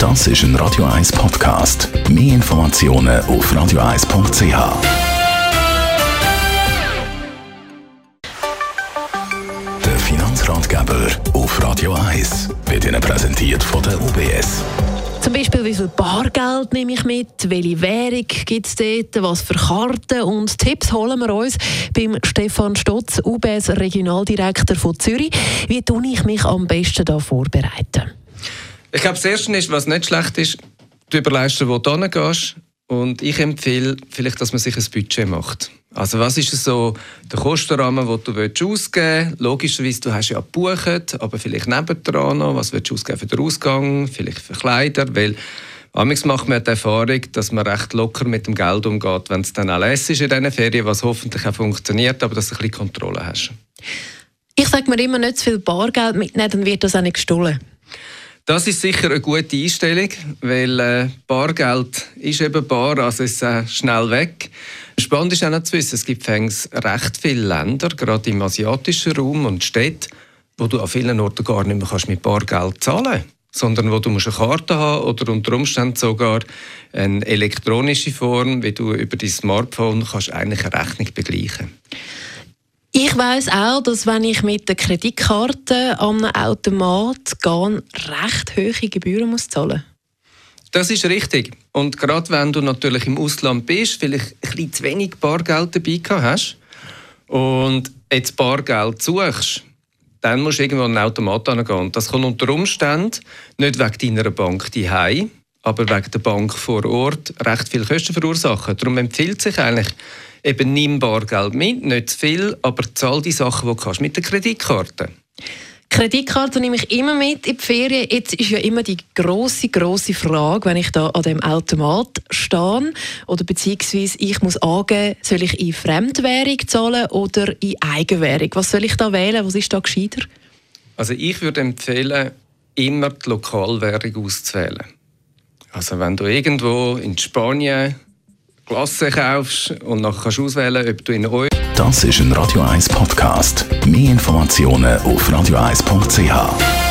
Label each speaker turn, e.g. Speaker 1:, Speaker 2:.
Speaker 1: Das ist ein Radio 1 Podcast. Mehr Informationen auf radio1.ch. Der Finanzratgeber auf Radio 1 wird Ihnen präsentiert von der UBS.
Speaker 2: Zum Beispiel, wie viel Bargeld nehme ich mit, welche Währung gibt es dort, was für Karten und Tipps holen wir uns beim Stefan Stotz, UBS Regionaldirektor von Zürich. Wie tue ich mich am besten da vorbereiten?
Speaker 3: Ich glaube, das Erste ist, was nicht schlecht ist, du überlegst dir, wo du hingehst. Und ich empfehle vielleicht, dass man sich ein Budget macht. Also was ist so der Kostenrahmen, den du ausgeben willst? Logischerweise, du hast ja gebucht, aber vielleicht nebendran noch. Was willst du ausgeben für den Ausgang? Vielleicht für Kleider? Weil Amigs macht man die Erfahrung, dass man recht locker mit dem Geld umgeht, wenn es dann auch ist in diesen Ferien, was hoffentlich auch funktioniert, aber dass du ein bisschen Kontrolle hast.
Speaker 2: Ich sage mir immer nicht zu viel Bargeld mitnehmen, dann wird das auch nicht gestohlen.
Speaker 3: Das ist sicher eine gute Einstellung, weil äh, Bargeld ist eben bar, also ist äh, schnell weg. Spannend ist auch noch zu wissen, es gibt recht viele Länder, gerade im asiatischen Raum und Städte, wo du an vielen Orten gar nicht mehr kannst mit Bargeld zahlen kannst sondern wo du musst eine Karte haben oder unter Umständen sogar eine elektronische Form, wie du über dein Smartphone kannst eigentlich eine Rechnung begleichen
Speaker 2: ich weiß auch, dass wenn ich mit der Kreditkarte an einem Automat gehe, recht hohe Gebühren muss zahlen
Speaker 3: Das ist richtig. Und gerade wenn du natürlich im Ausland bist, vielleicht ein bisschen zu wenig Bargeld dabei hast und jetzt Bargeld suchst, dann musst du irgendwo an einen Automat gehen. Das kann unter Umständen nicht wegen deiner Bank daheim, aber wegen der Bank vor Ort recht viel Kosten verursachen. Darum empfiehlt sich eigentlich, eben nimm Bargeld mit, nicht zu viel, aber zahl die Sachen, die du kannst, mit der Kreditkarte.
Speaker 2: Kreditkarte nehme ich immer mit in die Ferien. Jetzt ist ja immer die große, große Frage, wenn ich da an dem Automat stehe oder beziehungsweise ich muss angeben, soll ich in Fremdwährung zahlen oder in Eigenwährung? Was soll ich da wählen? Was ist da gescheiter?
Speaker 3: Also ich würde empfehlen, immer die Lokalwährung auszuwählen. Also wenn du irgendwo in Spanien Klasse kaufst und dann kannst du auswählen, ob du in Euro.
Speaker 1: Das ist ein Radio 1 Podcast. Mehr Informationen auf radio1.ch.